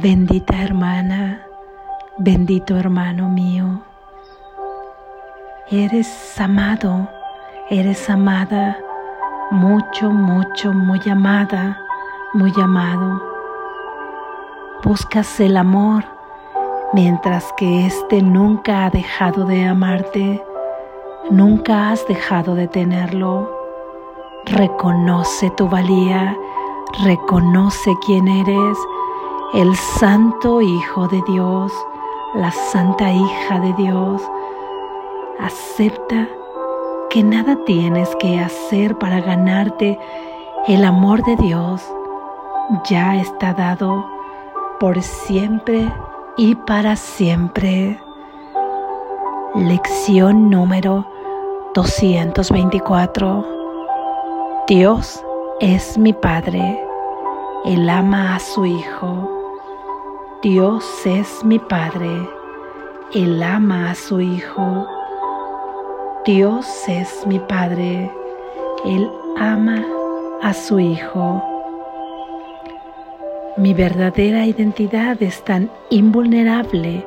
Bendita hermana, bendito hermano mío. Eres amado, eres amada, mucho, mucho, muy amada, muy amado. Buscas el amor mientras que éste nunca ha dejado de amarte, nunca has dejado de tenerlo. Reconoce tu valía, reconoce quién eres, el Santo Hijo de Dios, la Santa Hija de Dios. Acepta que nada tienes que hacer para ganarte el amor de Dios. Ya está dado por siempre y para siempre. Lección número 224. Dios es mi Padre. Él ama a su Hijo. Dios es mi Padre. Él ama a su Hijo. Dios es mi Padre. Él ama a su Hijo. Mi verdadera identidad es tan invulnerable,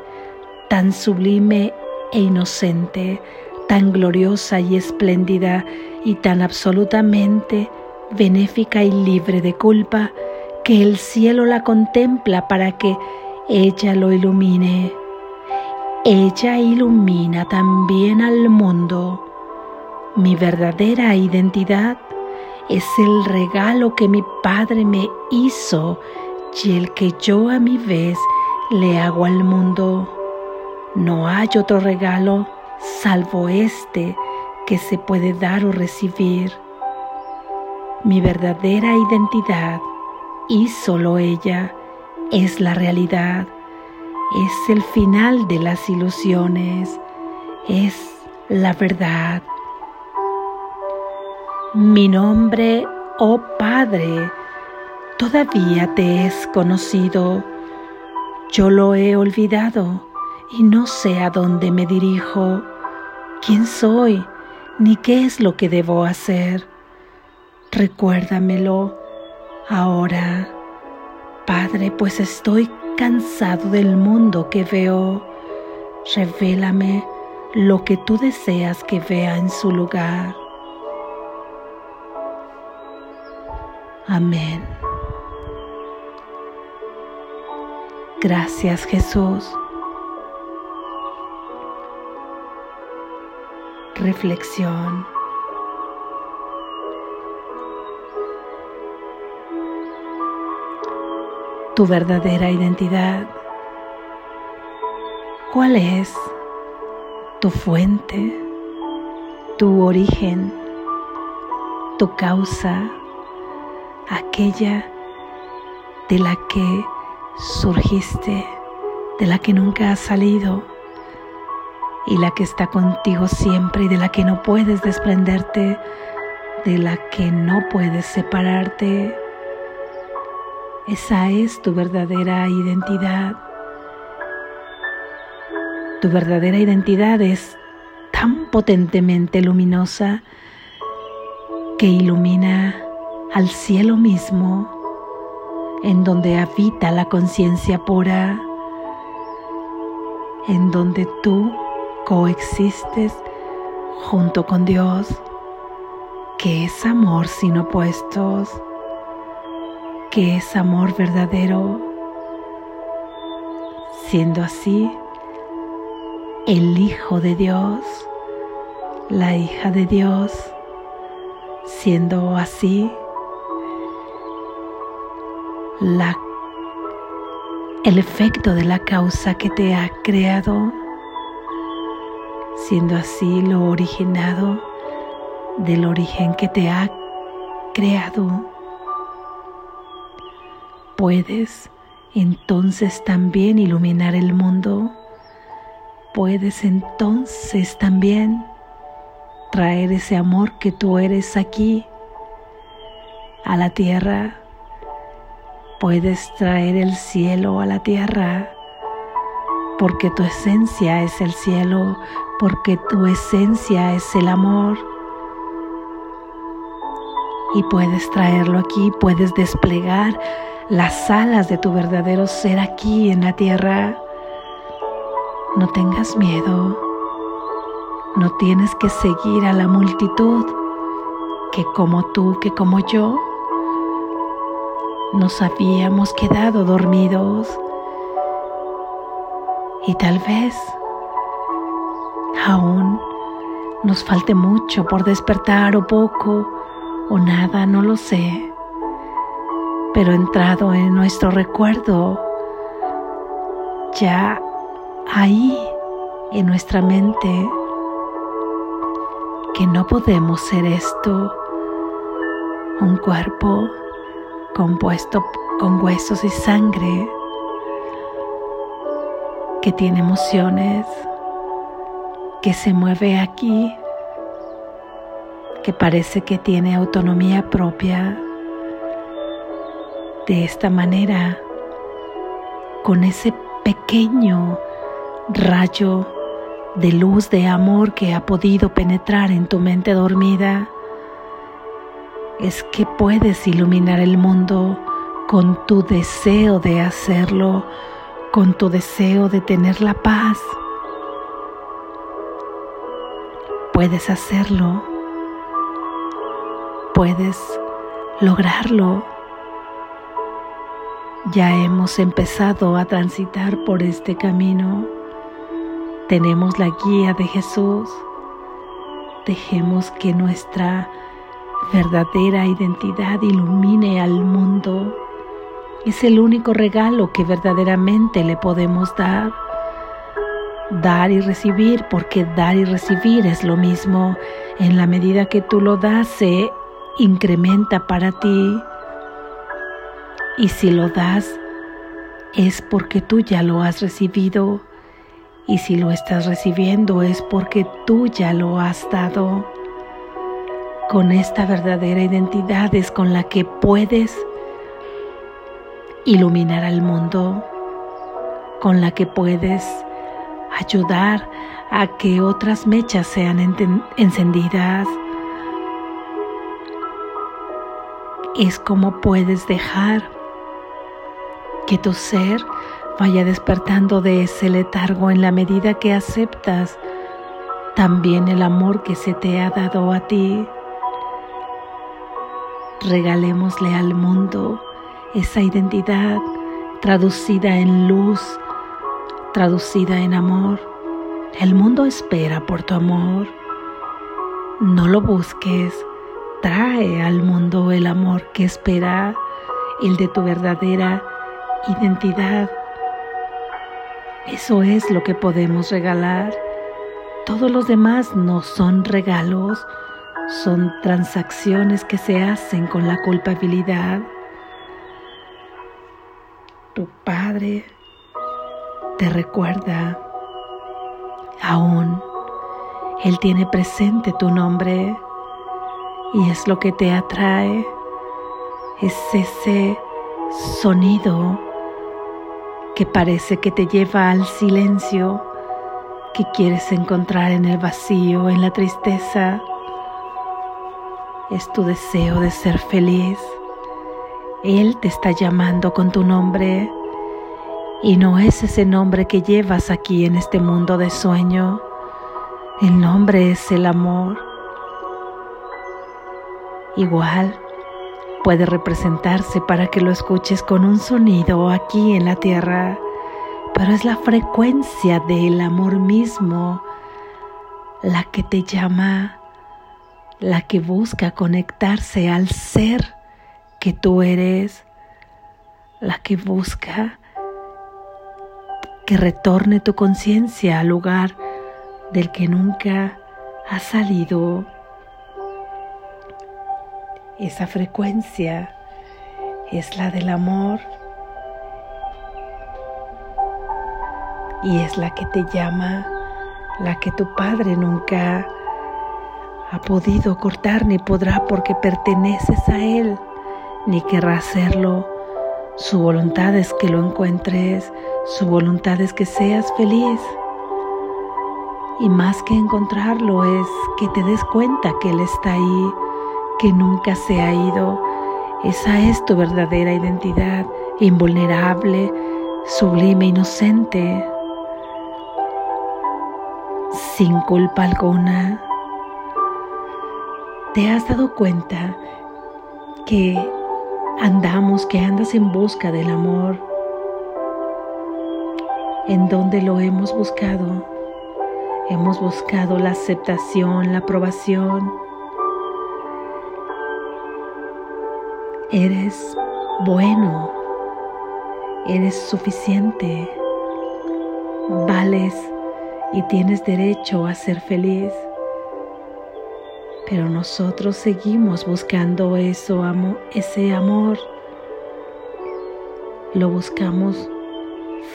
tan sublime e inocente, tan gloriosa y espléndida y tan absolutamente benéfica y libre de culpa que el cielo la contempla para que ella lo ilumine. Ella ilumina también al mundo. Mi verdadera identidad es el regalo que mi Padre me hizo y el que yo a mi vez le hago al mundo. No hay otro regalo salvo este que se puede dar o recibir. Mi verdadera identidad y solo ella es la realidad, es el final de las ilusiones, es la verdad. Mi nombre, oh Padre, todavía te es conocido. Yo lo he olvidado y no sé a dónde me dirijo, quién soy, ni qué es lo que debo hacer. Recuérdamelo ahora, Padre, pues estoy cansado del mundo que veo. Revélame lo que tú deseas que vea en su lugar. Amén. Gracias Jesús. Reflexión. Tu verdadera identidad. ¿Cuál es tu fuente, tu origen, tu causa, aquella de la que surgiste, de la que nunca has salido y la que está contigo siempre y de la que no puedes desprenderte, de la que no puedes separarte. Esa es tu verdadera identidad. Tu verdadera identidad es tan potentemente luminosa que ilumina al cielo mismo en donde habita la conciencia pura, en donde tú coexistes junto con Dios, que es amor sin opuestos, que es amor verdadero. Siendo así, el Hijo de Dios, la hija de Dios, siendo así, la, el efecto de la causa que te ha creado, siendo así lo originado del origen que te ha creado. Puedes entonces también iluminar el mundo. Puedes entonces también traer ese amor que tú eres aquí a la tierra puedes traer el cielo a la tierra, porque tu esencia es el cielo, porque tu esencia es el amor. Y puedes traerlo aquí, puedes desplegar las alas de tu verdadero ser aquí en la tierra. No tengas miedo. No tienes que seguir a la multitud que como tú, que como yo, nos habíamos quedado dormidos y tal vez aún nos falte mucho por despertar o poco o nada, no lo sé, pero entrado en nuestro recuerdo, ya ahí en nuestra mente, que no podemos ser esto, un cuerpo compuesto con huesos y sangre, que tiene emociones, que se mueve aquí, que parece que tiene autonomía propia. De esta manera, con ese pequeño rayo de luz de amor que ha podido penetrar en tu mente dormida, es que puedes iluminar el mundo con tu deseo de hacerlo, con tu deseo de tener la paz. Puedes hacerlo, puedes lograrlo. Ya hemos empezado a transitar por este camino. Tenemos la guía de Jesús. Dejemos que nuestra verdadera identidad ilumine al mundo. Es el único regalo que verdaderamente le podemos dar. Dar y recibir, porque dar y recibir es lo mismo. En la medida que tú lo das, se incrementa para ti. Y si lo das, es porque tú ya lo has recibido. Y si lo estás recibiendo, es porque tú ya lo has dado con esta verdadera identidad es con la que puedes iluminar al mundo, con la que puedes ayudar a que otras mechas sean encendidas. Es como puedes dejar que tu ser vaya despertando de ese letargo en la medida que aceptas también el amor que se te ha dado a ti regalémosle al mundo esa identidad traducida en luz, traducida en amor. El mundo espera por tu amor. No lo busques. Trae al mundo el amor que espera, el de tu verdadera identidad. Eso es lo que podemos regalar. Todos los demás no son regalos, son transacciones que se hacen con la culpabilidad. Tu Padre te recuerda aún. Él tiene presente tu nombre y es lo que te atrae. Es ese sonido que parece que te lleva al silencio, que quieres encontrar en el vacío, en la tristeza es tu deseo de ser feliz. Él te está llamando con tu nombre y no es ese nombre que llevas aquí en este mundo de sueño. El nombre es el amor. Igual puede representarse para que lo escuches con un sonido aquí en la tierra, pero es la frecuencia del amor mismo la que te llama la que busca conectarse al ser que tú eres, la que busca que retorne tu conciencia al lugar del que nunca ha salido. Esa frecuencia es la del amor y es la que te llama, la que tu padre nunca ha podido cortar ni podrá porque perteneces a Él, ni querrá hacerlo. Su voluntad es que lo encuentres, su voluntad es que seas feliz. Y más que encontrarlo es que te des cuenta que Él está ahí, que nunca se ha ido. Esa es tu verdadera identidad, invulnerable, sublime, inocente, sin culpa alguna. ¿Te has dado cuenta que andamos, que andas en busca del amor? ¿En dónde lo hemos buscado? Hemos buscado la aceptación, la aprobación. Eres bueno, eres suficiente, vales y tienes derecho a ser feliz. Pero nosotros seguimos buscando eso, ese amor. Lo buscamos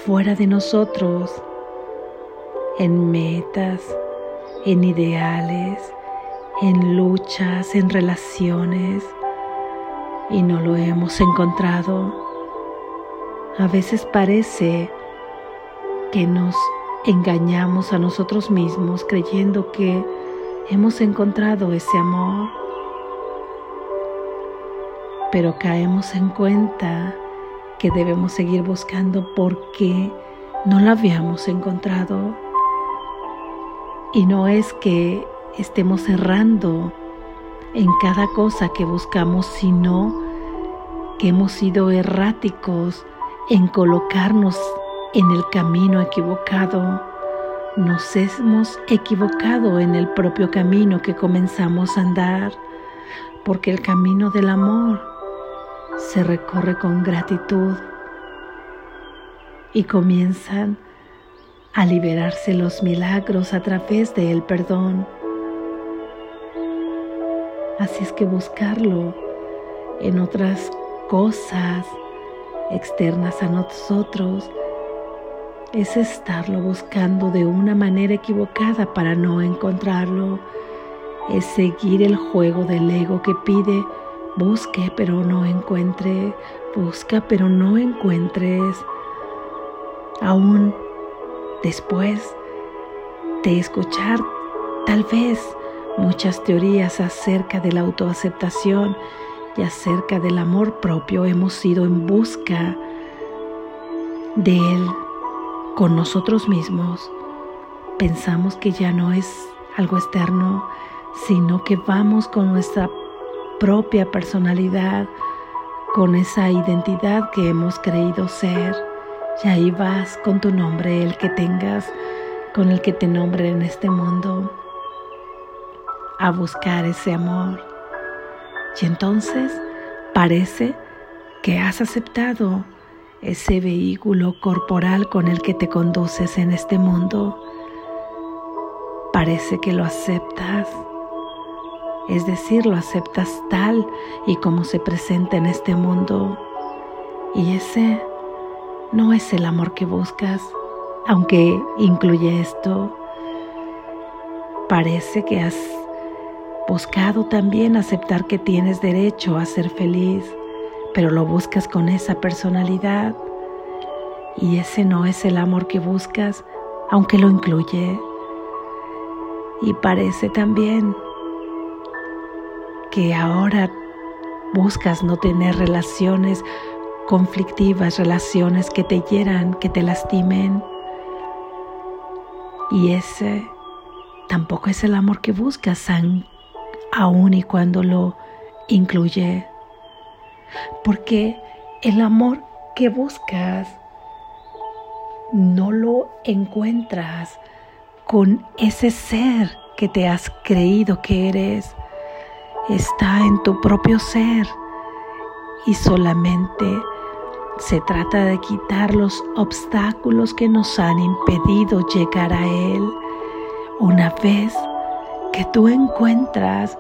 fuera de nosotros, en metas, en ideales, en luchas, en relaciones, y no lo hemos encontrado. A veces parece que nos engañamos a nosotros mismos creyendo que hemos encontrado ese amor, pero caemos en cuenta que debemos seguir buscando porque no lo habíamos encontrado. Y no es que estemos errando en cada cosa que buscamos, sino que hemos sido erráticos en colocarnos en el camino equivocado. Nos hemos equivocado en el propio camino que comenzamos a andar, porque el camino del amor se recorre con gratitud y comienzan a liberarse los milagros a través del perdón. Así es que buscarlo en otras cosas externas a nosotros es estarlo buscando de una manera equivocada para no encontrarlo. Es seguir el juego del ego que pide, busque pero no encuentre, busca pero no encuentres. Aún después de escuchar tal vez muchas teorías acerca de la autoaceptación y acerca del amor propio, hemos ido en busca de él con nosotros mismos. Pensamos que ya no es algo externo, sino que vamos con nuestra propia personalidad, con esa identidad que hemos creído ser. Y ahí vas con tu nombre, el que tengas, con el que te nombre en este mundo a buscar ese amor. Y entonces parece que has aceptado ese vehículo corporal con el que te conduces en este mundo. Parece que lo aceptas. Es decir, lo aceptas tal y como se presenta en este mundo. Y ese no es el amor que buscas, aunque incluye esto. Parece que has buscado también aceptar que tienes derecho a ser feliz, pero lo buscas con esa personalidad y ese no es el amor que buscas, aunque lo incluye. Y parece también que ahora buscas no tener relaciones conflictivas, relaciones que te hieran, que te lastimen. Y ese tampoco es el amor que buscas, aun y cuando lo incluye. Porque el amor que buscas no lo encuentras con ese ser que te has creído que eres. Está en tu propio ser y solamente se trata de quitar los obstáculos que nos han impedido llegar a Él. Una vez que tú encuentras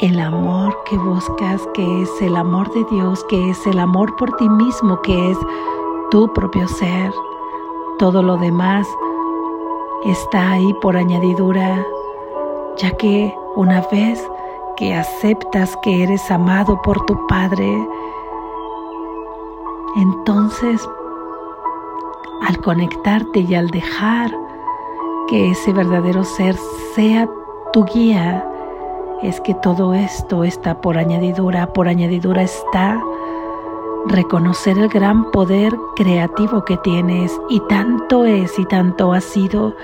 el amor que buscas, que es el amor de Dios, que es el amor por ti mismo, que es tu propio ser. Todo lo demás está ahí por añadidura, ya que una vez que aceptas que eres amado por tu Padre, entonces al conectarte y al dejar que ese verdadero ser sea tu guía, es que todo esto está por añadidura, por añadidura está reconocer el gran poder creativo que tienes y tanto es y tanto ha sido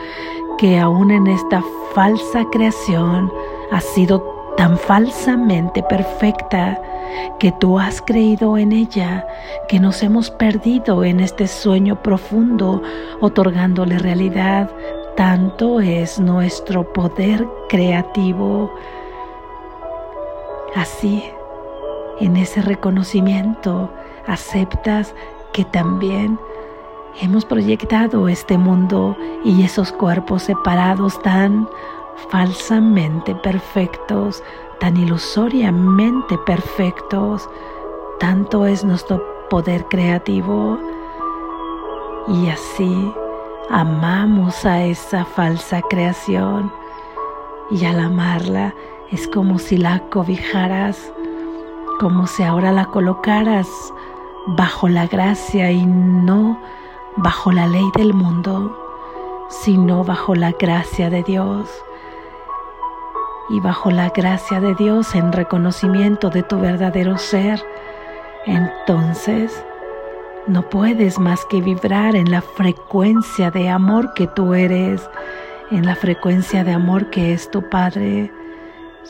que aún en esta falsa creación ha sido tan falsamente perfecta que tú has creído en ella, que nos hemos perdido en este sueño profundo, otorgándole realidad. Tanto es nuestro poder creativo. Así, en ese reconocimiento, aceptas que también hemos proyectado este mundo y esos cuerpos separados tan falsamente perfectos, tan ilusoriamente perfectos, tanto es nuestro poder creativo. Y así amamos a esa falsa creación y al amarla es como si la cobijaras, como si ahora la colocaras bajo la gracia y no bajo la ley del mundo, sino bajo la gracia de Dios y bajo la gracia de Dios en reconocimiento de tu verdadero ser, entonces no puedes más que vibrar en la frecuencia de amor que tú eres, en la frecuencia de amor que es tu Padre.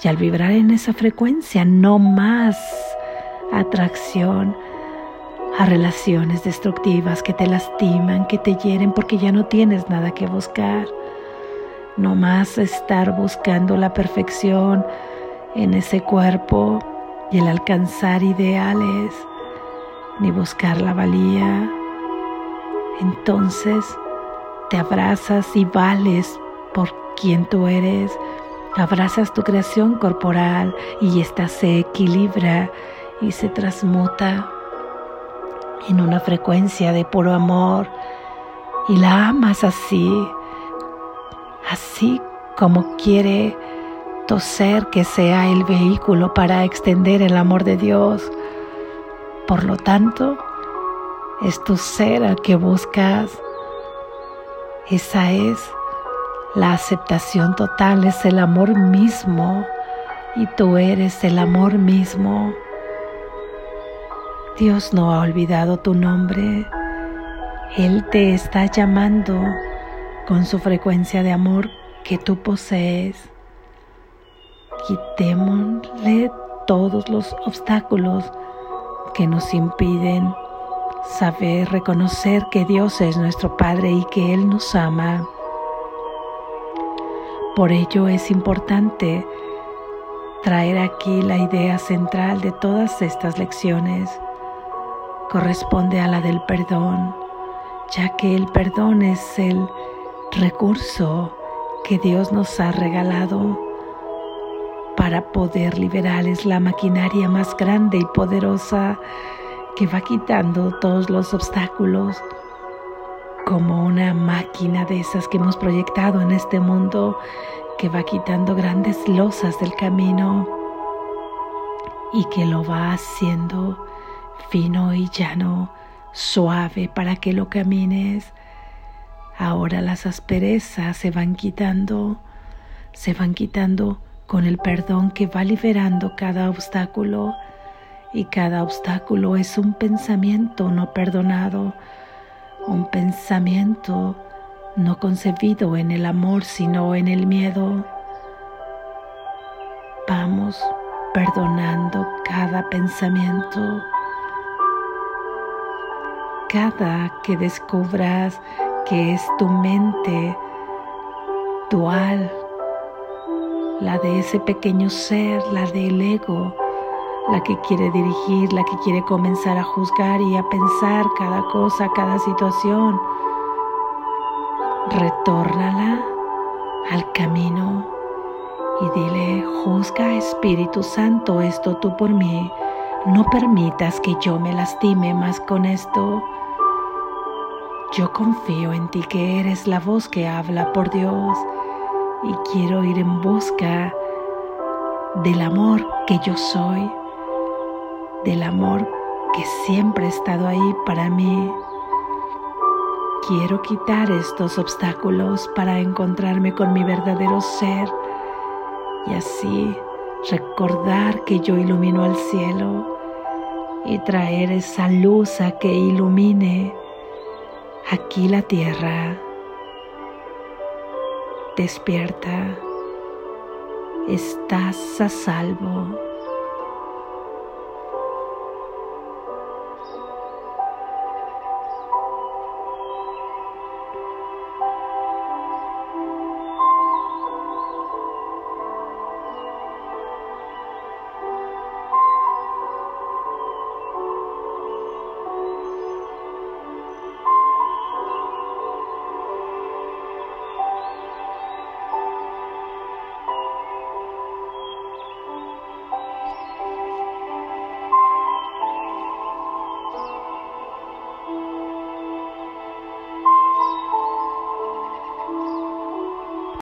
Y al vibrar en esa frecuencia, no más atracción a relaciones destructivas que te lastiman, que te hieren, porque ya no tienes nada que buscar no más estar buscando la perfección en ese cuerpo y el alcanzar ideales, ni buscar la valía. Entonces te abrazas y vales por quien tú eres, abrazas tu creación corporal y ésta se equilibra y se transmuta en una frecuencia de puro amor y la amas así así como quiere tu ser que sea el vehículo para extender el amor de Dios. Por lo tanto, es tu ser al que buscas. Esa es la aceptación total, es el amor mismo y tú eres el amor mismo. Dios no ha olvidado tu nombre. Él te está llamando con su frecuencia de amor que tú posees. Quitémosle todos los obstáculos que nos impiden saber reconocer que Dios es nuestro Padre y que Él nos ama. Por ello es importante traer aquí la idea central de todas estas lecciones. Corresponde a la del perdón, ya que el perdón es el recurso que Dios nos ha regalado para poder liberar. Es la maquinaria más grande y poderosa que va quitando todos los obstáculos como una máquina de esas que hemos proyectado en este mundo que va quitando grandes losas del camino y que lo va haciendo fino y llano, suave para que lo camines. Ahora las asperezas se van quitando, se van quitando con el perdón que va liberando cada obstáculo. Y cada obstáculo es un pensamiento no perdonado, un pensamiento no concebido en el amor sino en el miedo. Vamos perdonando cada pensamiento, cada que descubras que es tu mente dual, la de ese pequeño ser, la del ego, la que quiere dirigir, la que quiere comenzar a juzgar y a pensar cada cosa, cada situación. Retórnala al camino y dile, juzga Espíritu Santo esto tú por mí. No permitas que yo me lastime más con esto. Yo confío en ti que eres la voz que habla por Dios y quiero ir en busca del amor que yo soy, del amor que siempre ha estado ahí para mí. Quiero quitar estos obstáculos para encontrarme con mi verdadero ser y así recordar que yo ilumino al cielo y traer esa luz a que ilumine aquí la tierra. Despierta, estás a salvo.